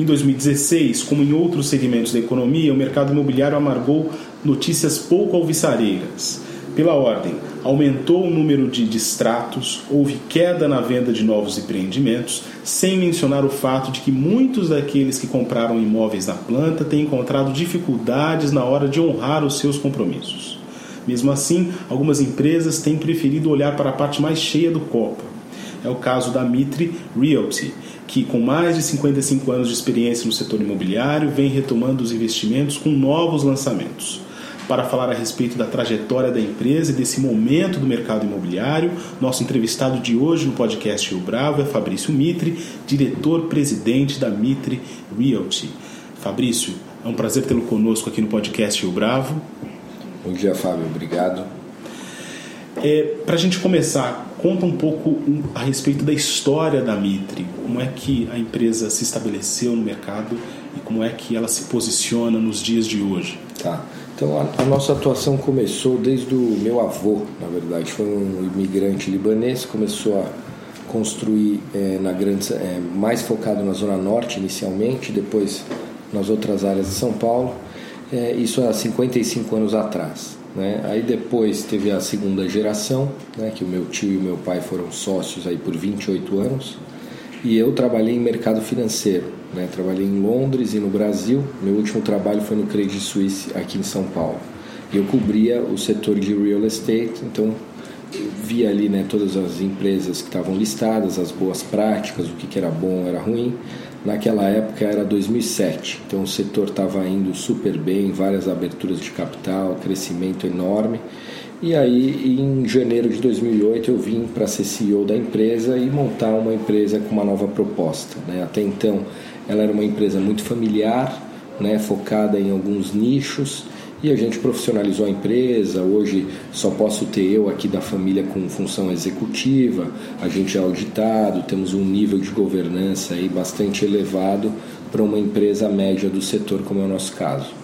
Em 2016, como em outros segmentos da economia, o mercado imobiliário amargou notícias pouco alvissareiras. Pela ordem, aumentou o número de distratos, houve queda na venda de novos empreendimentos, sem mencionar o fato de que muitos daqueles que compraram imóveis na planta têm encontrado dificuldades na hora de honrar os seus compromissos. Mesmo assim, algumas empresas têm preferido olhar para a parte mais cheia do copo. É o caso da Mitre Realty, que, com mais de 55 anos de experiência no setor imobiliário, vem retomando os investimentos com novos lançamentos. Para falar a respeito da trajetória da empresa e desse momento do mercado imobiliário, nosso entrevistado de hoje no podcast Rio Bravo é Fabrício Mitre, diretor-presidente da Mitre Realty. Fabrício, é um prazer tê-lo conosco aqui no podcast Rio Bravo. Bom dia, Fábio. Obrigado. É, Para a gente começar, conta um pouco a respeito da história da Mitre. Como é que a empresa se estabeleceu no mercado e como é que ela se posiciona nos dias de hoje? Tá. Então a, a nossa atuação começou desde o meu avô, na verdade, foi um imigrante libanês, começou a construir é, na grande, é, mais focado na zona norte inicialmente, depois nas outras áreas de São Paulo. É, isso há 55 anos atrás. Né? Aí depois teve a segunda geração, né, que o meu tio e o meu pai foram sócios aí por 28 anos. E eu trabalhei em mercado financeiro, né? trabalhei em Londres e no Brasil. Meu último trabalho foi no Credit Suisse aqui em São Paulo. Eu cobria o setor de real estate, então via ali né, todas as empresas que estavam listadas, as boas práticas, o que, que era bom, era ruim. Naquela época era 2007, então o setor estava indo super bem, várias aberturas de capital, crescimento enorme. E aí, em janeiro de 2008, eu vim para ser CEO da empresa e montar uma empresa com uma nova proposta. Né? Até então, ela era uma empresa muito familiar, né? focada em alguns nichos e a gente profissionalizou a empresa. Hoje só posso ter eu aqui da família com função executiva. A gente é auditado, temos um nível de governança aí bastante elevado para uma empresa média do setor, como é o nosso caso.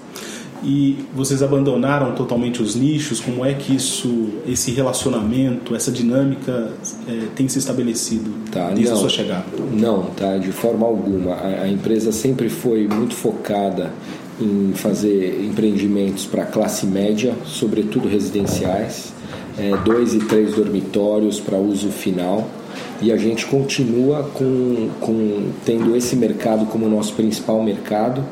E vocês abandonaram totalmente os nichos? Como é que isso, esse relacionamento, essa dinâmica é, tem se estabelecido tá, desde não, a sua chegada? Não, tá, de forma alguma. A, a empresa sempre foi muito focada em fazer empreendimentos para classe média, sobretudo residenciais, é, dois e três dormitórios para uso final. E a gente continua com, com tendo esse mercado como nosso principal mercado.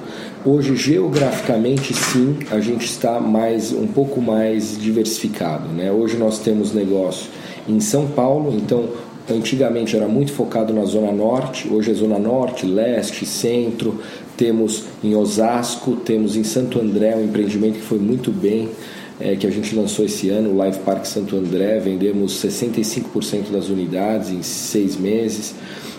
Hoje, geograficamente, sim, a gente está mais um pouco mais diversificado. Né? Hoje nós temos negócio em São Paulo, então antigamente era muito focado na Zona Norte, hoje é Zona Norte, Leste, Centro, temos em Osasco, temos em Santo André um empreendimento que foi muito bem, é, que a gente lançou esse ano, o Live Park Santo André, vendemos 65% das unidades em seis meses.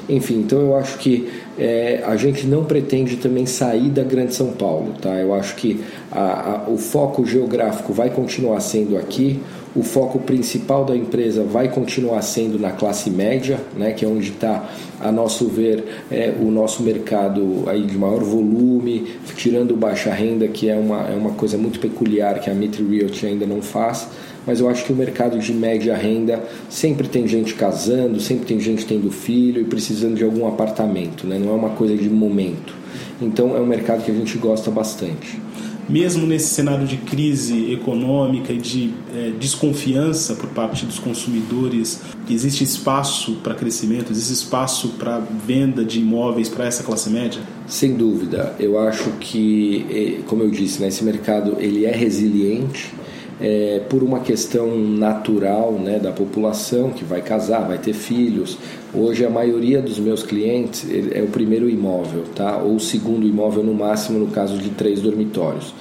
Enfim, então eu acho que é, a gente não pretende também sair da Grande São Paulo, tá? Eu acho que a, a, o foco geográfico vai continuar sendo aqui, o foco principal da empresa vai continuar sendo na classe média, né, que é onde está, a nosso ver, é, o nosso mercado aí de maior volume, tirando baixa renda, que é uma, é uma coisa muito peculiar que a Mitre Realty ainda não faz. Mas eu acho que o mercado de média renda sempre tem gente casando, sempre tem gente tendo filho e precisando de algum apartamento, né? não é uma coisa de momento. Então é um mercado que a gente gosta bastante mesmo nesse cenário de crise econômica e de é, desconfiança por parte dos consumidores, existe espaço para crescimento, existe espaço para venda de imóveis para essa classe média? Sem dúvida. Eu acho que, é, como eu disse, né, esse mercado ele é resiliente. É, por uma questão natural né, da população que vai casar, vai ter filhos. Hoje a maioria dos meus clientes é o primeiro imóvel, tá? ou o segundo imóvel no máximo no caso de três dormitórios.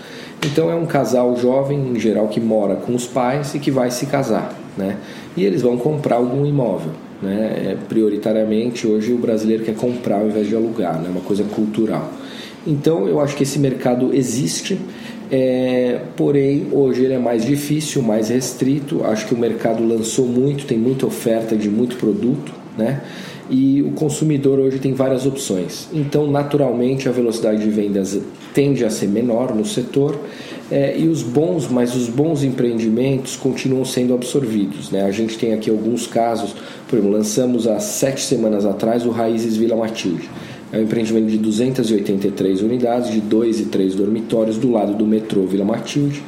Então é um casal jovem em geral que mora com os pais e que vai se casar, né? E eles vão comprar algum imóvel, né? É, prioritariamente hoje o brasileiro quer comprar ao invés de alugar, né? Uma coisa cultural. Então eu acho que esse mercado existe É, porém, hoje ele é mais difícil, mais restrito. Acho que o mercado lançou muito, tem muita oferta de muito produto, né? E o consumidor hoje tem várias opções. Então, naturalmente, a velocidade de vendas tende a ser menor no setor é, e os bons, mas os bons empreendimentos continuam sendo absorvidos. Né? A gente tem aqui alguns casos, por exemplo, lançamos há sete semanas atrás o Raízes Vila Matilde. É um empreendimento de 283 unidades, de dois e três dormitórios, do lado do metrô Vila Matilde.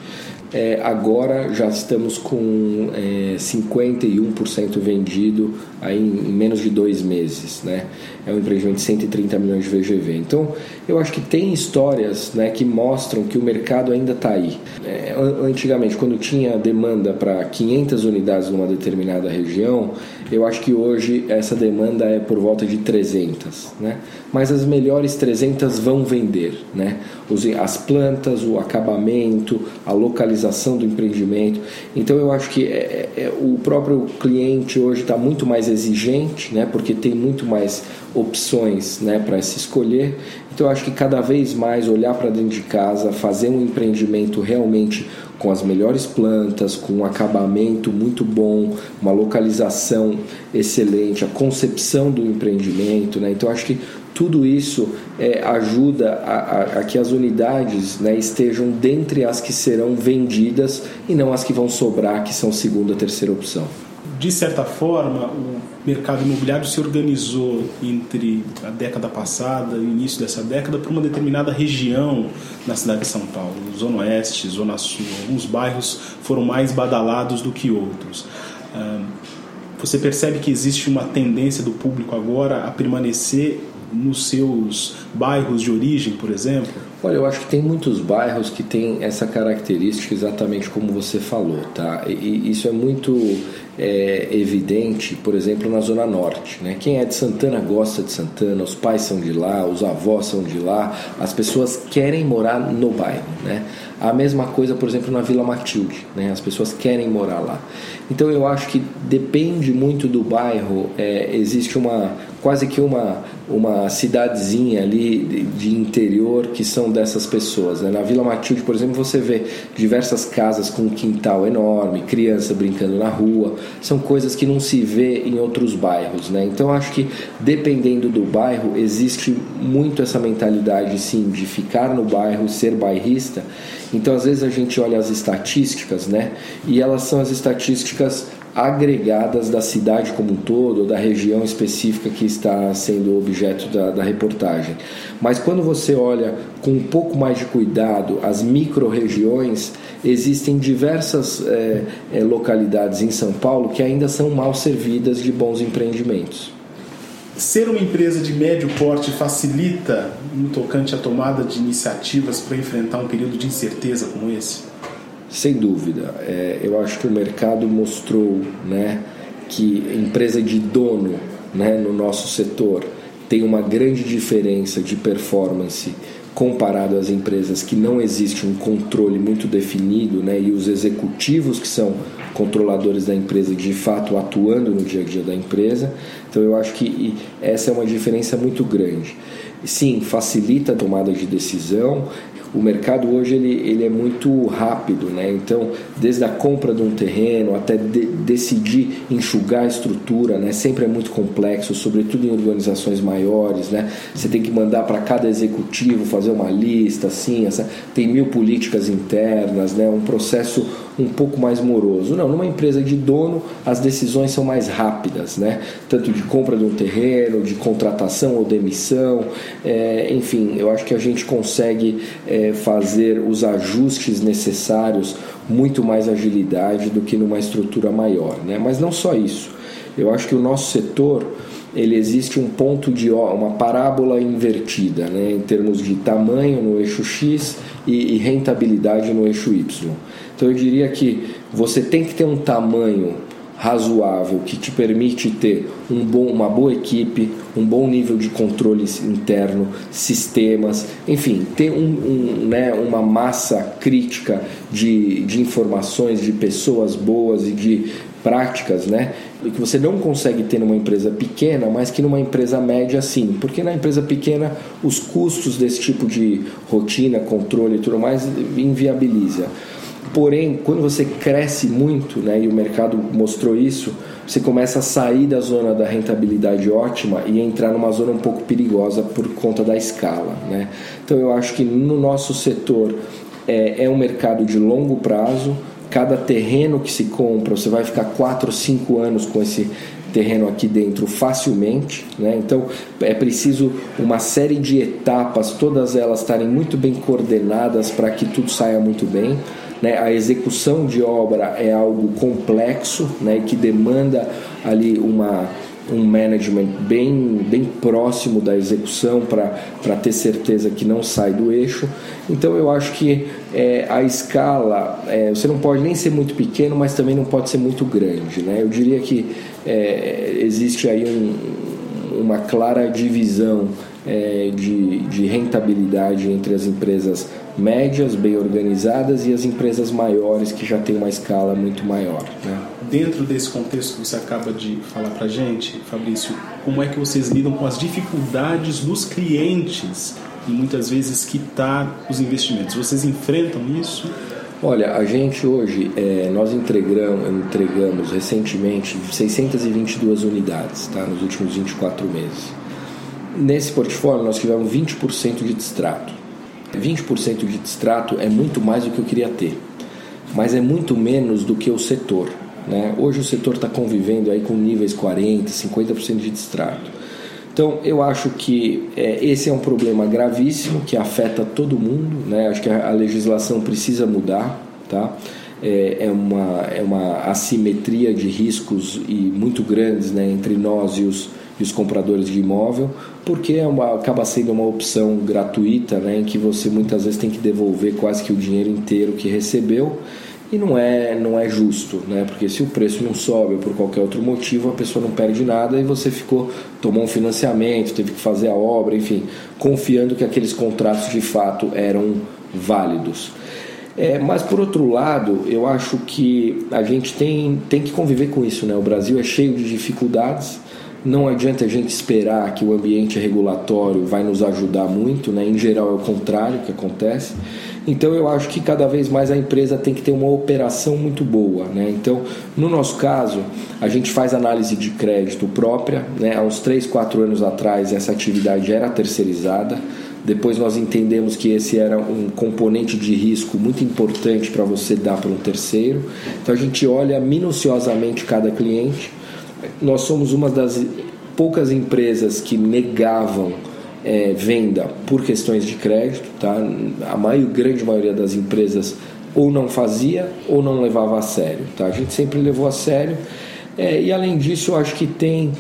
É, agora já estamos com é, 51% vendido aí em, menos de dois meses. Né? É um empreendimento de 130 milhões de VGV. Então, eu acho que tem histórias né, que mostram que o mercado ainda está aí. É, antigamente, quando tinha demanda para 500 unidades numa determinada região, eu acho que hoje essa demanda é por volta de 300, né? Mas as melhores 300 vão vender, né? As plantas, o acabamento, a localização do empreendimento. Então eu acho que é, é, é o próprio cliente hoje está muito mais exigente, né? Porque tem muito mais opções, né? Para se escolher. Então eu acho que cada vez mais olhar para dentro de casa, fazer um empreendimento realmente com as melhores plantas, com um acabamento muito bom, uma localização excelente, a concepção do empreendimento. Né? Então, acho que tudo isso é, ajuda a, a, a, que as unidades né, estejam dentre as que serão vendidas e não as que vão sobrar, que são segunda, terceira opção de certa forma, o mercado imobiliário se organizou entre a década passada e o início dessa década para uma determinada região na cidade de São Paulo, Zona Oeste, Zona Sul. Alguns bairros foram mais badalados do que outros. Você percebe que existe uma tendência do público agora a permanecer nos seus bairros de origem, por exemplo? Olha, eu acho que tem muitos bairros que têm essa característica exatamente como você falou, tá? E isso é muito é, evidente, por exemplo, na Zona Norte. Né? Quem é de Santana gosta de Santana, os pais são de lá, os avós são de lá, as pessoas querem morar no bairro. Né? A mesma coisa, por exemplo, na Vila Matilde, né? as pessoas querem morar lá. Então eu acho que depende muito do bairro, é, existe uma quase que uma, uma cidadezinha ali de, interior que são dessas pessoas. Né? Na Vila Matilde, por exemplo, você vê diversas casas com um quintal enorme, criança brincando na rua, são coisas que não se vê em outros bairros. Né? Então acho que dependendo do bairro, existe muito essa mentalidade sim de ficar no bairro, ser bairrista. Então às vezes a gente olha as estatísticas, né? E elas são as estatísticas agregadas da cidade como um todo, ou da região específica que está sendo objeto da, da reportagem. Mas quando você olha com um pouco mais de cuidado as micro-regiões, existem diversas é, é, localidades em São Paulo que ainda são mal servidas de bons empreendimentos. Ser uma empresa de médio porte facilita no tocante à tomada de iniciativas para enfrentar um período de incerteza como esse? Sem dúvida. É, eu acho que o mercado mostrou né, que empresa de dono né, no nosso setor tem uma grande diferença de performance comparado às empresas que não existe um controle muito definido né, e os executivos que são controladores da empresa de fato atuando no dia a dia da empresa. Então eu acho que essa é uma diferença muito grande. Sim, facilita a tomada de decisão, o mercado hoje ele, ele é muito rápido, né? Então, desde a compra de um terreno até de, decidir enxugar a estrutura, né? Sempre é muito complexo, sobretudo em organizações maiores, né? Você tem que mandar para cada executivo fazer uma lista, assim, essa, tem mil políticas internas, né? Um processo um pouco mais moroso. Não, numa empresa de dono, as decisões são mais rápidas, né? Tanto de compra de um terreno, de contratação ou demissão, é, enfim, eu acho que a gente consegue é, fazer os ajustes necessários muito mais agilidade do que numa estrutura maior, né? Mas não só isso. Eu acho que o nosso setor ele existe um ponto de uma parábola invertida, né, em termos de tamanho no eixo X e, e rentabilidade no eixo Y. Então eu diria que você tem que ter um tamanho razoável que te permite ter um bom, uma boa equipe, um bom nível de controle interno, sistemas, enfim, ter um, um, né, uma massa crítica de, de informações, de pessoas boas e de práticas, né? Que você não consegue ter numa empresa pequena, mas que numa empresa média sim. Porque na empresa pequena os custos desse tipo de rotina, controle e tudo mais inviabiliza. Porém, quando você cresce muito, né, e o mercado mostrou isso, você começa a sair da zona da rentabilidade ótima e entrar numa zona um pouco perigosa por conta da escala. Né? Então, eu acho que no nosso setor é, é um mercado de longo prazo. Cada terreno que se compra, você vai ficar 4 ou 5 anos com esse terreno aqui dentro facilmente, né? Então é preciso uma série de etapas, todas elas estarem muito bem coordenadas para que tudo saia muito bem. Né? A execução de obra é algo complexo né? que demanda ali uma, um management bem, bem próximo da execução para ter certeza que não sai do eixo. Então eu acho que é, a escala, é, você não pode nem ser muito pequeno, mas também não pode ser muito grande. Né? Eu diria que é, existe aí um, uma clara divisão é, de, de rentabilidade entre as empresas médias, bem organizadas, e as empresas maiores que já têm uma escala muito maior. Né? Dentro desse contexto que você acaba de falar para gente, Fabrício, como é que vocês lidam com as dificuldades dos clientes e muitas vezes quitar os investimentos? Vocês enfrentam isso? Olha, a gente hoje, é, nós entregamos, entregamos recentemente 622 unidades tá, nos últimos 24 meses. Nesse portfólio nós tivemos 20% de distrato. 20% de distrato é muito mais do que eu queria ter, mas é muito menos do que o setor. Né? Hoje o setor está convivendo aí com níveis 40%, 50% de distrato. Então eu acho que é, esse é um problema gravíssimo que afeta todo mundo. Né? Acho que a, a legislação precisa mudar. Tá? É, é, uma, é uma assimetria de riscos e muito grandes né, entre nós e os, e os compradores de imóvel, porque é uma, acaba sendo uma opção gratuita, né, em que você muitas vezes tem que devolver quase que o dinheiro inteiro que recebeu e não é, não é justo, né? Porque se o preço não sobe ou por qualquer outro motivo, a pessoa não perde nada e você ficou tomou um financiamento, teve que fazer a obra, enfim, confiando que aqueles contratos de fato eram válidos. É, mas por outro lado, eu acho que a gente tem, tem que conviver com isso, né? O Brasil é cheio de dificuldades não adianta a gente esperar que o ambiente regulatório vai nos ajudar muito, né? em geral é o contrário que acontece. Então eu acho que cada vez mais a empresa tem que ter uma operação muito boa. Né? Então, no nosso caso, a gente faz análise de crédito própria. Né? Há uns 3, 4 anos atrás essa atividade era terceirizada. Depois nós entendemos que esse era um componente de risco muito importante para você dar para um terceiro. Então a gente olha minuciosamente cada cliente nós somos uma das poucas empresas que negavam é, venda por questões de crédito. Tá? A maior, grande maioria das empresas ou não fazia ou não levava a sério. Tá? A gente sempre levou a sério. É, e além disso, eu acho que tem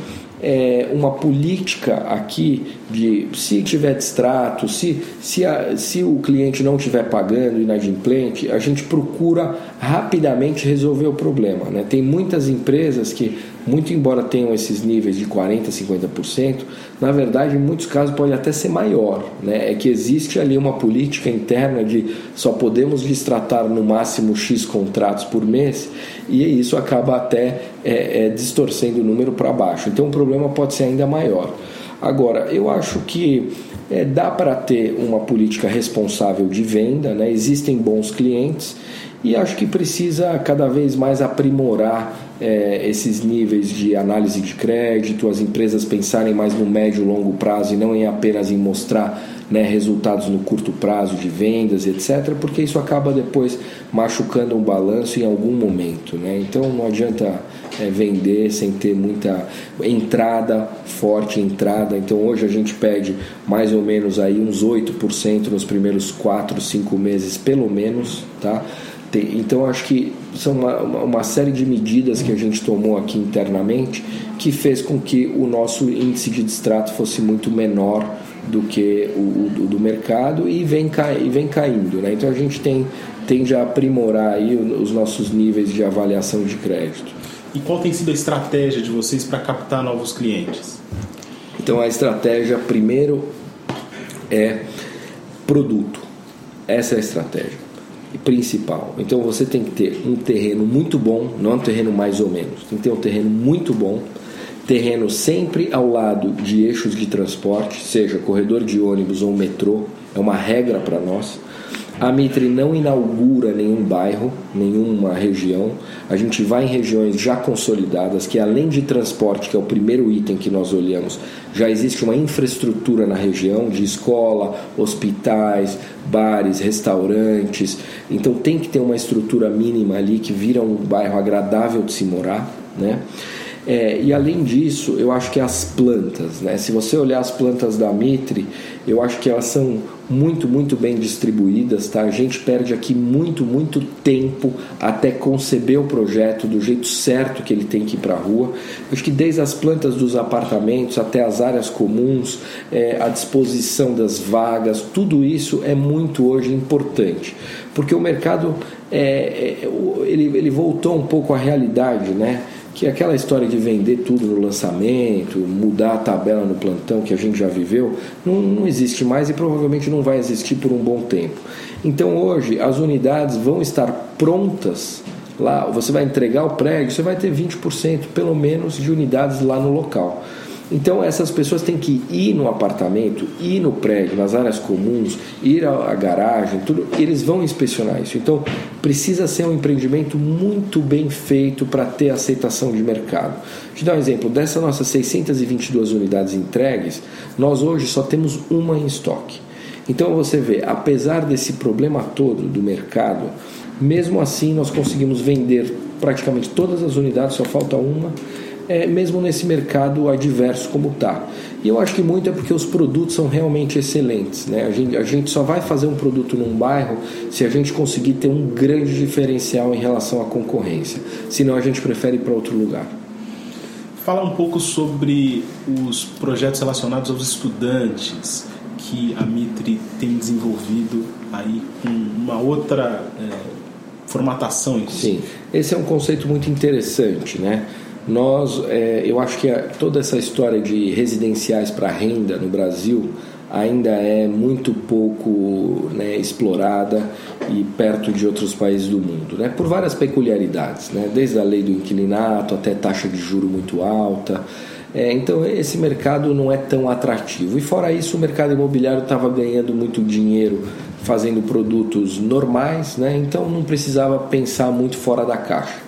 é, uma política aqui de se tiver distrato, se, se, a, se o cliente não estiver pagando inadimplente, a gente procura rapidamente resolver o problema. Né? Tem muitas empresas que, muito embora tenham esses níveis de 40%, 50%, na verdade, em muitos casos pode até ser maior. Né? É que existe ali uma política interna de só podemos distratar no máximo X contratos por mês e isso acaba até é, é, distorcendo o número para baixo. Então o problema pode ser ainda maior. Agora, eu acho que é, dá para ter uma política responsável de venda, né? existem bons clientes e acho que precisa cada vez mais aprimorar é, esses níveis de análise de crédito, as empresas pensarem mais no médio e longo prazo e não em apenas em mostrar né, resultados no curto prazo de vendas, etc., porque isso acaba depois machucando um balanço em algum momento. Né? Então não adianta é, vender sem ter muita entrada, forte entrada. Então hoje a gente pede mais ou menos aí uns 8% nos primeiros 4, 5 meses, pelo menos. Tá? Então acho que são uma, uma série de medidas que a gente tomou aqui internamente que fez com que o nosso índice de distrato fosse muito menor do que o, o do mercado e vem, cai, e vem caindo. Né? Então a gente tem, tende a aprimorar aí os nossos níveis de avaliação de crédito. E qual tem sido a estratégia de vocês para captar novos clientes? Então a estratégia primeiro é produto. Essa é a estratégia. principal. Então você tem que ter um terreno muito bom, não um terreno mais ou menos, tem que ter um terreno muito bom, terreno sempre ao lado de eixos de transporte, seja corredor de ônibus ou metrô, é uma regra para nós. A Mitre não inaugura nenhum bairro, nenhuma região. A gente vai em regiões já consolidadas, que além de transporte, que é o primeiro item que nós olhamos, já existe uma infraestrutura na região de escola, hospitais, bares, restaurantes. Então tem que ter uma estrutura mínima ali que vira um bairro agradável de se morar, né? É, e além disso, eu acho que as plantas, né? se você olhar as plantas da Mitre, eu acho que elas são muito, muito bem distribuídas. Tá? A gente perde aqui muito, muito tempo até conceber o projeto do jeito certo que ele tem que ir para a rua. Eu acho que desde as plantas dos apartamentos até as áreas comuns, é, a disposição das vagas, tudo isso é muito hoje importante. Porque o mercado é, é ele, ele voltou um pouco à realidade, né? Que aquela história de vender tudo no lançamento, mudar a tabela no plantão que a gente já viveu, não, não existe mais e provavelmente não vai existir por um bom tempo. Então hoje as unidades vão estar prontas lá, você vai entregar o prédio, você vai ter 20% pelo menos de unidades lá no local. Então essas pessoas têm que ir no apartamento, ir no prédio, nas áreas comuns, ir à garagem, tudo. Eles vão inspecionar isso. Então precisa ser um empreendimento muito bem feito para ter aceitação de mercado. Te dar um exemplo. Dessas nossas 622 unidades entregues, nós hoje só temos uma em estoque. Então você vê, apesar desse problema todo do mercado, mesmo assim nós conseguimos vender praticamente todas as unidades, só falta uma é, mesmo nesse mercado adverso como está. E eu acho que muito é porque os produtos são realmente excelentes. Né? A, gente, a gente só vai fazer um produto num bairro se a gente conseguir ter um grande diferencial em relação à concorrência. Senão a gente prefere ir para outro lugar. Fala um pouco sobre os projetos relacionados aos estudantes que a Mitre tem desenvolvido aí com uma outra é, formatação. Sim, esse é um conceito muito interessante, né? Nós, é, eu acho que a, toda essa história de residenciais para renda no Brasil ainda é muito pouco né, explorada e perto de outros países do mundo, né, por várias peculiaridades, né, desde a lei do inquilinato até taxa de juro muito alta. É, então esse mercado não é tão atrativo. E fora isso, o mercado imobiliário estava ganhando muito dinheiro fazendo produtos normais, né, então não precisava pensar muito fora da caixa.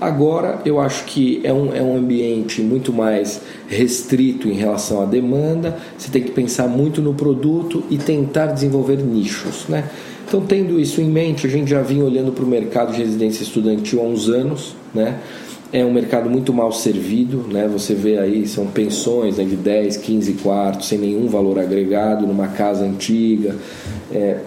Agora eu acho que é um, é um ambiente muito mais restrito em relação à demanda, você tem que pensar muito no produto e tentar desenvolver nichos. Né? Então, tendo isso em mente, a gente já vinha olhando para o mercado de residência estudantil há uns anos. Né? É um mercado muito mal servido, né? Você vê aí, são pensões né, de 10, 15 quartos, sem nenhum valor agregado, numa casa antiga. É,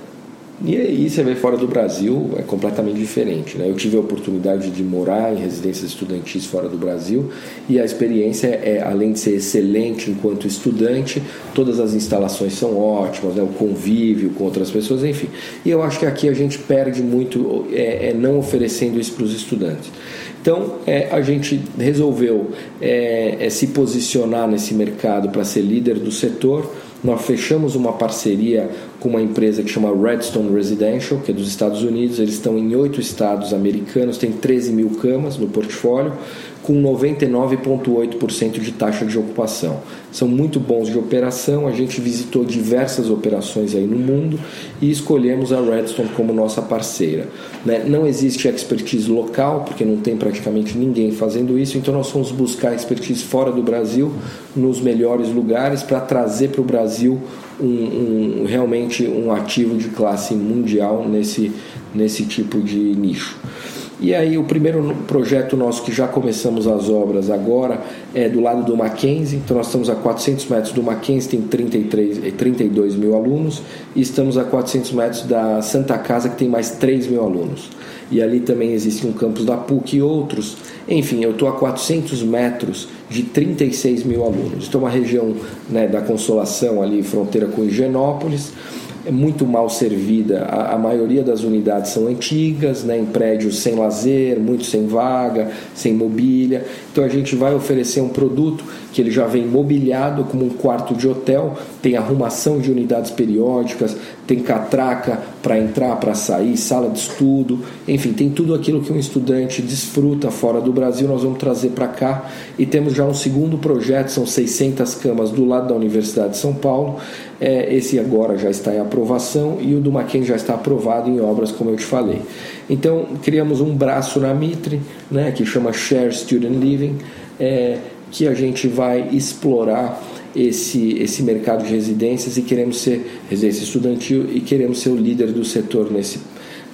e aí você vê fora do Brasil é completamente diferente. Né? Eu tive a oportunidade de morar em residências estudantis fora do Brasil e a experiência é, além de ser excelente enquanto estudante, todas as instalações são ótimas, né? o convívio com outras pessoas, enfim. E eu acho que aqui a gente perde muito é, é não oferecendo isso para os estudantes. Então é, a gente resolveu é, é se posicionar nesse mercado para ser líder do setor nós fechamos uma parceria com uma empresa que chama Redstone Residential, que é dos Estados Unidos. Eles estão em oito estados americanos, tem 13 mil camas no portfólio com 99,8% de taxa de ocupação. São muito bons de operação, a gente visitou diversas operações aí no mundo e escolhemos a Redstone como nossa parceira. Né? Não existe expertise local, porque não tem praticamente ninguém fazendo isso, então nós fomos buscar expertise fora do Brasil, nos melhores lugares, para trazer para o Brasil um, um, realmente um ativo de classe mundial nesse, nesse tipo de nicho. E aí o primeiro projeto nosso que já começamos as obras agora é do lado do Mackenzie, então nós estamos a 400 metros do Mackenzie, tem 33, 32 mil alunos, e estamos a 400 metros da Santa Casa, que tem mais 3 mil alunos. E ali também existe um campus da PUC e outros. Enfim, eu estou a 400 metros de 36 mil alunos. Estou uma região né, da Consolação, ali, fronteira com Higienópolis é muito mal servida. A, a, maioria das unidades são antigas, né, em prédios sem lazer, muito sem vaga, sem mobília. Então a gente vai oferecer um produto que ele já vem mobiliado como um quarto de hotel, tem arrumação de unidades periódicas, tem catraca para entrar, para sair, sala de estudo, enfim, tem tudo aquilo que um estudante desfruta fora do Brasil, nós vamos trazer para cá e temos já um segundo projeto, são 600 camas do lado da Universidade de São Paulo, é, esse agora já está em aprovação e o do Mackenzie já está aprovado em obras, como eu te falei. Então, criamos um braço na Mitre, né, que chama Share Student Living, é, que a gente vai explorar esse, esse mercado de residências e queremos ser residência estudantil e queremos ser o líder do setor nesse,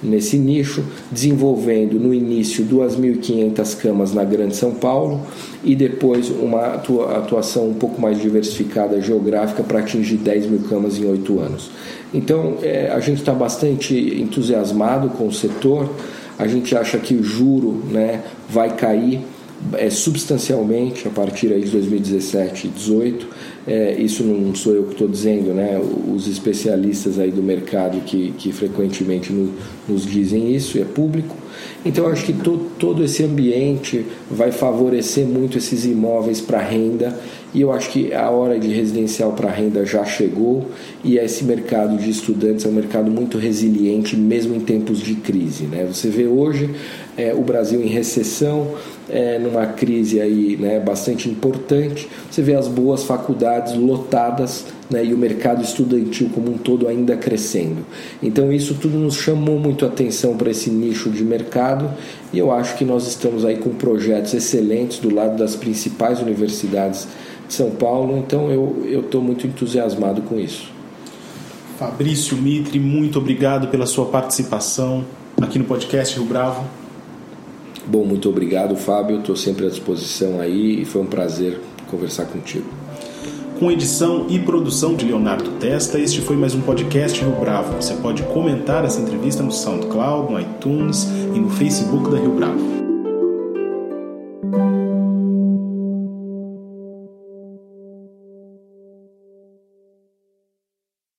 nesse nicho, desenvolvendo no início 2.500 camas na Grande São Paulo e depois uma atuação um pouco mais diversificada geográfica para atingir 10 mil camas em oito anos. Então é, a gente está bastante entusiasmado com o setor, a gente acha que o juro né, vai cair é, substancialmente a partir aí de 2017 e 2018. É, isso não sou eu que estou dizendo, né? os especialistas aí do mercado que, que frequentemente no, nos dizem isso, é público. Então acho que to, todo esse ambiente vai favorecer muito esses imóveis para renda e eu acho que a hora de residencial para renda já chegou e esse mercado de estudantes é um mercado muito resiliente mesmo em tempos de crise. Né? Você vê hoje é, o Brasil em recessão, é, numa crise aí, né, bastante importante. Você vê as boas faculdades lotadas né, e o mercado estudantil como um todo ainda crescendo. Então isso tudo nos chamou muito atenção para esse nicho de mercado e eu acho que nós estamos aí com projetos excelentes do lado das principais universidades de São Paulo. Então eu estou muito entusiasmado com isso. Fabrício Mitre, muito obrigado pela sua participação aqui no podcast Rio Bravo. Bom, muito obrigado, Fábio. Estou sempre à disposição aí e foi um prazer conversar contigo. Com edição e produção de Leonardo Testa, este foi mais um podcast Rio Bravo. Você pode comentar essa entrevista no SoundCloud, no iTunes e no Facebook da Rio Bravo.